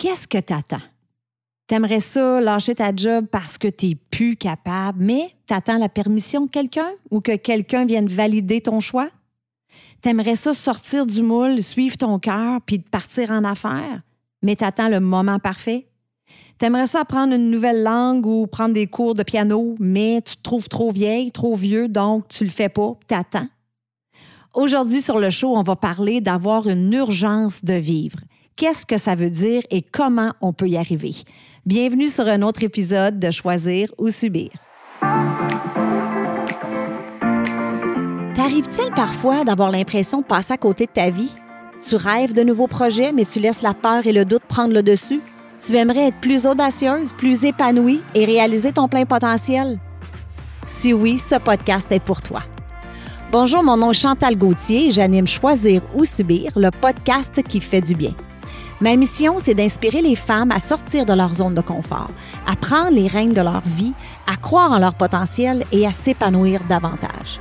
Qu'est-ce que t'attends? T'aimerais ça lâcher ta job parce que t'es plus capable, mais t'attends la permission de quelqu'un ou que quelqu'un vienne valider ton choix? T'aimerais ça sortir du moule, suivre ton cœur puis partir en affaires, mais t'attends le moment parfait? T'aimerais ça apprendre une nouvelle langue ou prendre des cours de piano, mais tu te trouves trop vieille, trop vieux, donc tu le fais pas, t'attends? Aujourd'hui sur le show, on va parler d'avoir une urgence de vivre. Qu'est-ce que ça veut dire et comment on peut y arriver? Bienvenue sur un autre épisode de Choisir ou Subir. T'arrive-t-il parfois d'avoir l'impression de passer à côté de ta vie? Tu rêves de nouveaux projets, mais tu laisses la peur et le doute prendre le dessus? Tu aimerais être plus audacieuse, plus épanouie et réaliser ton plein potentiel? Si oui, ce podcast est pour toi. Bonjour, mon nom est Chantal Gauthier et j'anime Choisir ou Subir, le podcast qui fait du bien. Ma mission, c'est d'inspirer les femmes à sortir de leur zone de confort, à prendre les règnes de leur vie, à croire en leur potentiel et à s'épanouir davantage.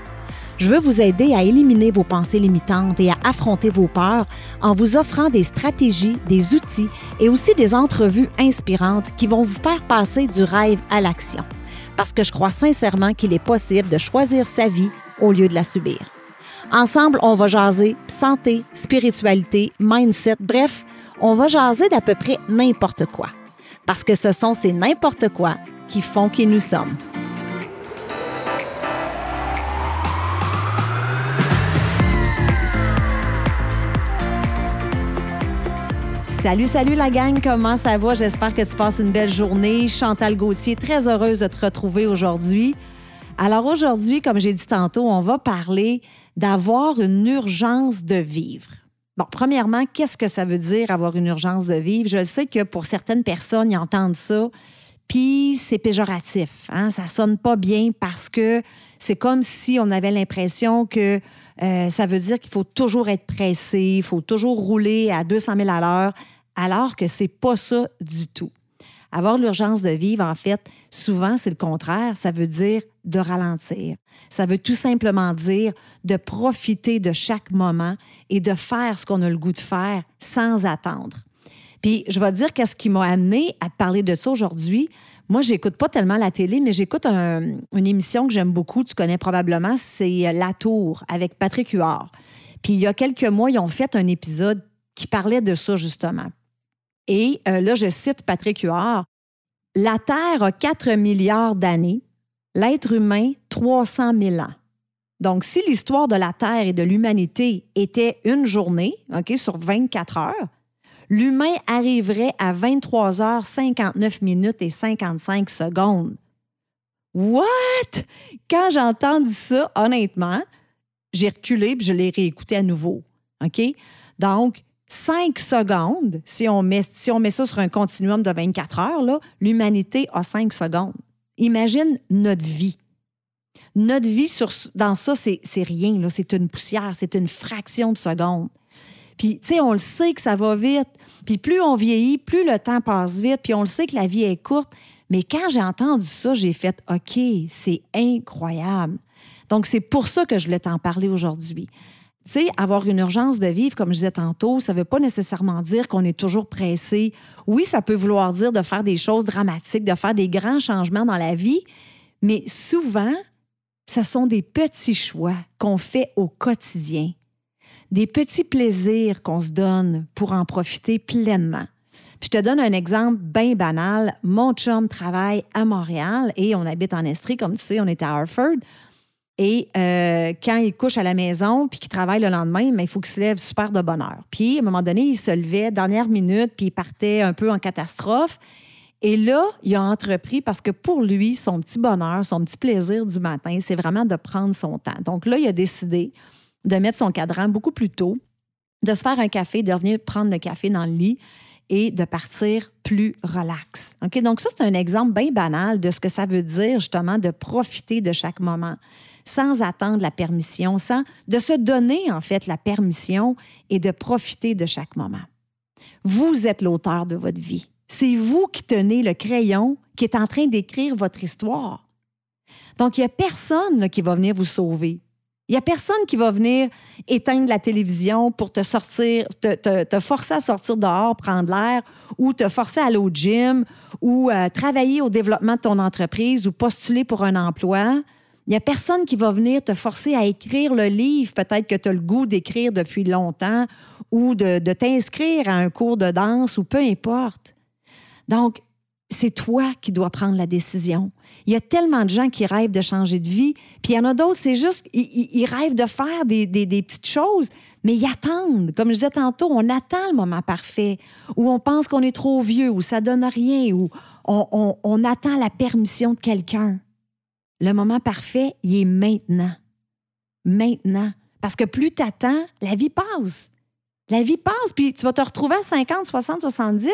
Je veux vous aider à éliminer vos pensées limitantes et à affronter vos peurs en vous offrant des stratégies, des outils et aussi des entrevues inspirantes qui vont vous faire passer du rêve à l'action. Parce que je crois sincèrement qu'il est possible de choisir sa vie au lieu de la subir. Ensemble, on va jaser santé, spiritualité, mindset, bref, on va jaser d'à peu près n'importe quoi. Parce que ce sont ces n'importe quoi qui font qui nous sommes. Salut, salut la gang, comment ça va? J'espère que tu passes une belle journée. Chantal Gauthier, très heureuse de te retrouver aujourd'hui. Alors aujourd'hui, comme j'ai dit tantôt, on va parler d'avoir une urgence de vivre. Bon, premièrement, qu'est-ce que ça veut dire avoir une urgence de vivre? Je le sais que pour certaines personnes, ils entendent ça, puis c'est péjoratif. Hein? Ça sonne pas bien parce que c'est comme si on avait l'impression que euh, ça veut dire qu'il faut toujours être pressé, il faut toujours rouler à 200 000 à l'heure, alors que c'est pas ça du tout. Avoir l'urgence de vivre, en fait, souvent, c'est le contraire. Ça veut dire de ralentir. Ça veut tout simplement dire de profiter de chaque moment et de faire ce qu'on a le goût de faire sans attendre. Puis, je vais te dire qu'est-ce qui m'a amené à te parler de ça aujourd'hui. Moi, j'écoute pas tellement la télé, mais j'écoute une émission que j'aime beaucoup, tu connais probablement, c'est La Tour avec Patrick Huard. Puis il y a quelques mois, ils ont fait un épisode qui parlait de ça justement. Et euh, là, je cite Patrick Huard, La Terre a 4 milliards d'années, l'être humain 300 000 ans. Donc, si l'histoire de la Terre et de l'humanité était une journée, OK, sur 24 heures, l'humain arriverait à 23 heures 59 minutes et 55 secondes. What? Quand j'ai entendu ça, honnêtement, j'ai reculé et je l'ai réécouté à nouveau. OK? Donc, 5 secondes, si on, met, ça sur un continuum de 24 heures, l'humanité a 5 secondes. Imagine notre vie. Notre vie sur, dans ça, c'est rien. C'est une poussière, c'est une fraction de seconde. Puis, tu sais, on le sait que ça va vite. Puis, plus on vieillit, plus le temps passe vite. Puis, on le sait que la vie est courte. Mais quand j'ai entendu ça, j'ai fait OK, c'est incroyable. Donc, c'est pour ça que je voulais t'en parler aujourd'hui. Tu avoir une urgence de vivre, comme je disais tantôt, ça ne veut pas nécessairement dire qu'on est toujours pressé. Oui, ça peut vouloir dire de faire des choses dramatiques, de faire des grands changements dans la vie, mais souvent, ce sont des petits choix qu'on fait au quotidien des petits plaisirs qu'on se donne pour en profiter pleinement. je te donne un exemple bien banal. Mon chum travaille à Montréal et on habite en Estrie, comme tu sais, on est à Harford. Et euh, quand il couche à la maison puis qu'il travaille le lendemain, mais il faut qu'il se lève super de bonne heure. Puis, à un moment donné, il se levait dernière minute puis il partait un peu en catastrophe. Et là, il a entrepris parce que pour lui, son petit bonheur, son petit plaisir du matin, c'est vraiment de prendre son temps. Donc là, il a décidé de mettre son cadran beaucoup plus tôt, de se faire un café, de revenir prendre le café dans le lit et de partir plus relax. OK? Donc, ça, c'est un exemple bien banal de ce que ça veut dire, justement, de profiter de chaque moment sans attendre la permission, sans de se donner, en fait, la permission et de profiter de chaque moment. Vous êtes l'auteur de votre vie. C'est vous qui tenez le crayon qui est en train d'écrire votre histoire. Donc, il n'y a personne qui va venir vous sauver. Il n'y a personne qui va venir éteindre la télévision pour te sortir, te, forcer à sortir dehors, prendre l'air, ou te forcer à aller au gym, ou euh, travailler au développement de ton entreprise, ou postuler pour un emploi. Il n'y a personne qui va venir te forcer à écrire le livre, peut-être que tu as le goût d'écrire depuis longtemps, ou de, t'inscrire à un cours de danse, ou peu importe. Donc, c'est toi qui dois prendre la décision. Il y a tellement de gens qui rêvent de changer de vie, puis il y en a d'autres, c'est juste, ils, rêvent de faire des, petites choses, mais ils attendent. Comme je disais tantôt, on attend le moment parfait, où on pense qu'on est trop vieux, où ça donne rien, où on, on attend la permission de quelqu'un. Le moment parfait, il est maintenant. Maintenant. Parce que plus tu attends, la vie passe. La vie passe, puis tu vas te retrouver à 50, 60, 70,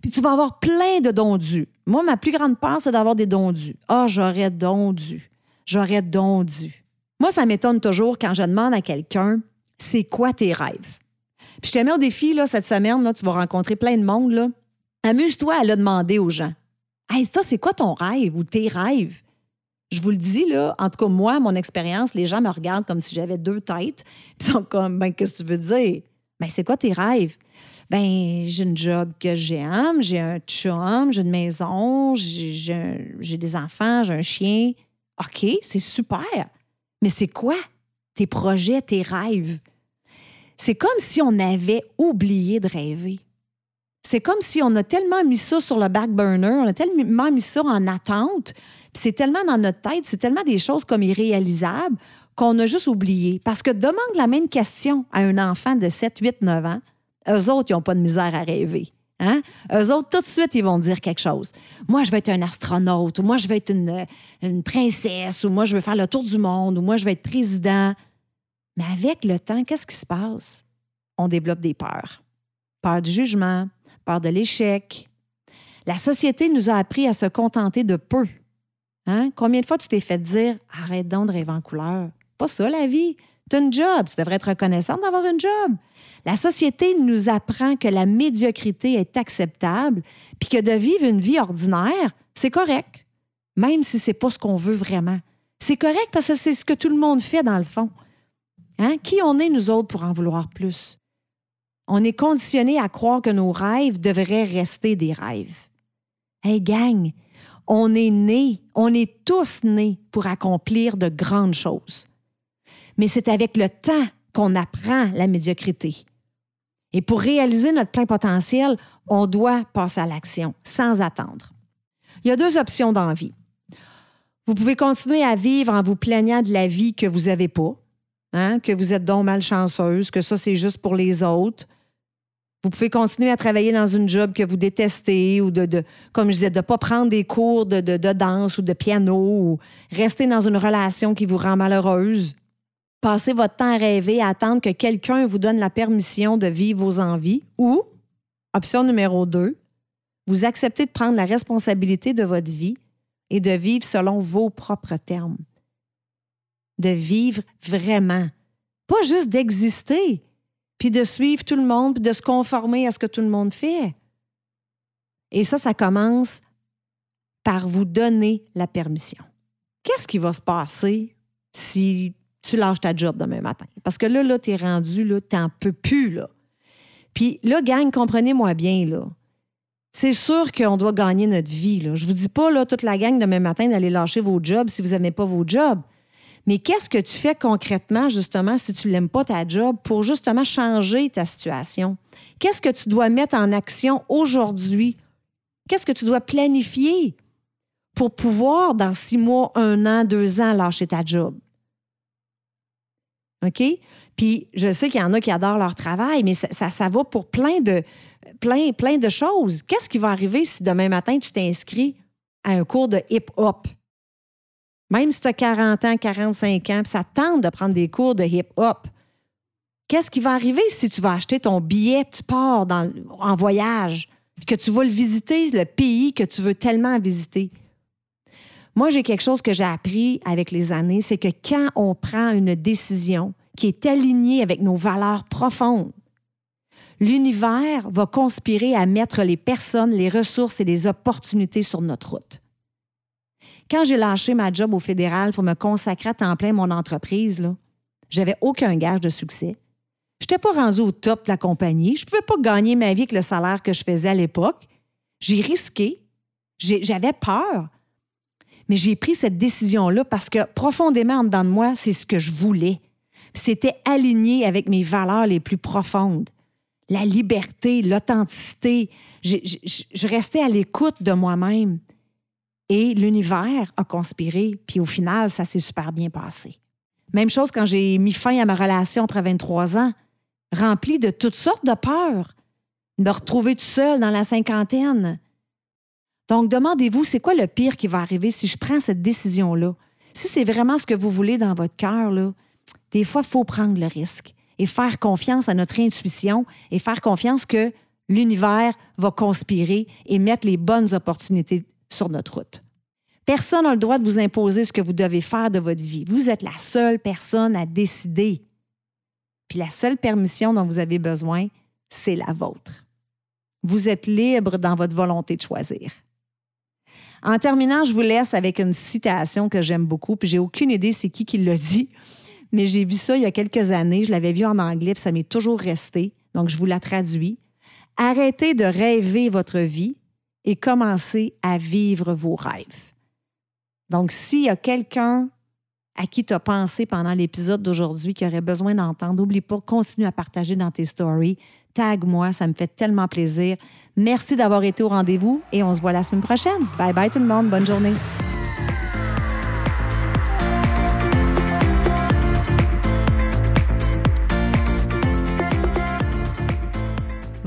puis tu vas avoir plein de dons dus. Moi, ma plus grande peur, c'est d'avoir des dons dus. Ah, j'aurais dons dus. J'aurais dons dus. Moi, ça m'étonne toujours quand je demande à quelqu'un c'est quoi tes rêves? Puis je te mets au défi cette semaine, tu vas rencontrer plein de monde. Amuse-toi à le demander aux gens. Hey, ça, c'est quoi ton rêve ou tes rêves? Je vous le dis, là, en tout cas, moi, mon expérience, les gens me regardent comme si j'avais deux têtes. Ils sont comme, ben, qu'est-ce que tu veux dire? Ben, c'est quoi tes rêves? ben j'ai une job que j'aime, j'ai un chum, j'ai une maison, j'ai des enfants, j'ai un chien. OK, c'est super. Mais c'est quoi tes projets, tes rêves? C'est comme si on avait oublié de rêver. C'est comme si on a tellement mis ça sur le back burner, on a tellement mis ça en attente, c'est tellement dans notre tête, c'est tellement des choses comme irréalisables qu'on a juste oublié. Parce que demande la même question à un enfant de 7, 8, 9 ans, eux autres, ils n'ont pas de misère à rêver. Hein? Eux autres, tout de suite, ils vont dire quelque chose. Moi, je vais être un astronaute, ou moi, je vais être une, une princesse, ou moi, je veux faire le tour du monde, ou moi, je vais être président. Mais avec le temps, qu'est-ce qui se passe? On développe des peurs. Peur du jugement, peur de l'échec. La société nous a appris à se contenter de peu. Hein? Combien de fois tu t'es fait dire arrête donc de rêver en couleur? Pas ça, la vie. Tu as une job. Tu devrais être reconnaissante d'avoir une job. La société nous apprend que la médiocrité est acceptable, puis que de vivre une vie ordinaire, c'est correct, même si c'est pas ce qu'on veut vraiment. C'est correct parce que c'est ce que tout le monde fait dans le fond. Hein? Qui on est, nous autres, pour en vouloir plus? On est conditionné à croire que nos rêves devraient rester des rêves. Hey, gang, on est nés, on est tous nés pour accomplir de grandes choses. Mais c'est avec le temps qu'on apprend la médiocrité. Et pour réaliser notre plein potentiel, on doit passer à l'action sans attendre. Il y a deux options dans vie. Vous pouvez continuer à vivre en vous plaignant de la vie que vous n'avez pas, hein, que vous êtes donc malchanceuse, que ça, c'est juste pour les autres. Vous pouvez continuer à travailler dans une job que vous détestez ou de, comme je disais, de ne pas prendre des cours de, de, danse ou de piano ou rester dans une relation qui vous rend malheureuse. Passez votre temps à rêver, à attendre que quelqu'un vous donne la permission de vivre vos envies. Ou, option numéro deux, vous acceptez de prendre la responsabilité de votre vie et de vivre selon vos propres termes. De vivre vraiment. Pas juste d'exister, puis de suivre tout le monde, puis de se conformer à ce que tout le monde fait. Et ça, ça commence par vous donner la permission. Qu'est-ce qui va se passer si tu lâches ta job demain matin? Parce que là, là, es rendu, là, t'en peux plus, là. Puis là, gang, comprenez-moi bien, là. C'est sûr qu'on doit gagner notre vie, là. Je vous dis pas, là, toute la gang demain matin d'aller lâcher vos jobs si vous n'aimez pas vos jobs. Mais qu'est-ce que tu fais concrètement, justement, si tu n'aimes pas ta job pour justement changer ta situation? Qu'est-ce que tu dois mettre en action aujourd'hui? Qu'est-ce que tu dois planifier pour pouvoir, dans six mois, un an, deux ans, lâcher ta job? OK? Puis je sais qu'il y en a qui adorent leur travail, mais ça, ça, va pour plein de, plein de choses. Qu'est-ce qui va arriver si demain matin, tu t'inscris à un cours de hip-hop? Même si tu as 40 ans, 45 ans, puis ça tente de prendre des cours de hip-hop. Qu'est-ce qui va arriver si tu vas acheter ton billet, tu pars dans, en voyage, que tu vas le visiter, le pays que tu veux tellement visiter? Moi, j'ai quelque chose que j'ai appris avec les années, c'est que quand on prend une décision qui est alignée avec nos valeurs profondes, l'univers va conspirer à mettre les personnes, les ressources et les opportunités sur notre route. Quand j'ai lâché ma job au fédéral pour me consacrer à temps plein à mon entreprise, J'avais aucun gage de succès. Je n'étais pas rendu au top de la compagnie. Je ne pouvais pas gagner ma vie avec le salaire que je faisais à l'époque. J'ai risqué. J'avais peur. Mais j'ai pris cette décision-là parce que profondément en dedans de moi, c'est ce que je voulais. C'était aligné avec mes valeurs les plus profondes. La liberté, l'authenticité. Je restais à l'écoute de moi-même. Et l'univers a conspiré, puis au final, ça s'est super bien passé. Même chose quand j'ai mis fin à ma relation après 23 ans, remplie de toutes sortes de peurs. Me retrouver tout seul dans la cinquantaine. Donc, demandez-vous, c'est quoi le pire qui va arriver si je prends cette décision-là? Si c'est vraiment ce que vous voulez dans votre cœur, des fois, il faut prendre le risque et faire confiance à notre intuition et faire confiance que l'univers va conspirer et mettre les bonnes opportunités sur notre route. Personne n'a le droit de vous imposer ce que vous devez faire de votre vie. Vous êtes la seule personne à décider. Puis la seule permission dont vous avez besoin, c'est la vôtre. Vous êtes libre dans votre volonté de choisir. En terminant, je vous laisse avec une citation que j'aime beaucoup, puis j'ai aucune idée c'est qui qui l'a dit, mais j'ai vu ça il y a quelques années, je l'avais vu en anglais, puis ça m'est toujours resté, donc je vous la traduis. Arrêtez de rêver votre vie et commencez à vivre vos rêves. Donc, s'il y a quelqu'un à qui tu as pensé pendant l'épisode d'aujourd'hui qui aurait besoin d'entendre, n'oublie pas, continue à partager dans tes stories. Tag moi, ça me fait tellement plaisir. Merci d'avoir été au rendez-vous et on se voit la semaine prochaine. Bye bye tout le monde. Bonne journée.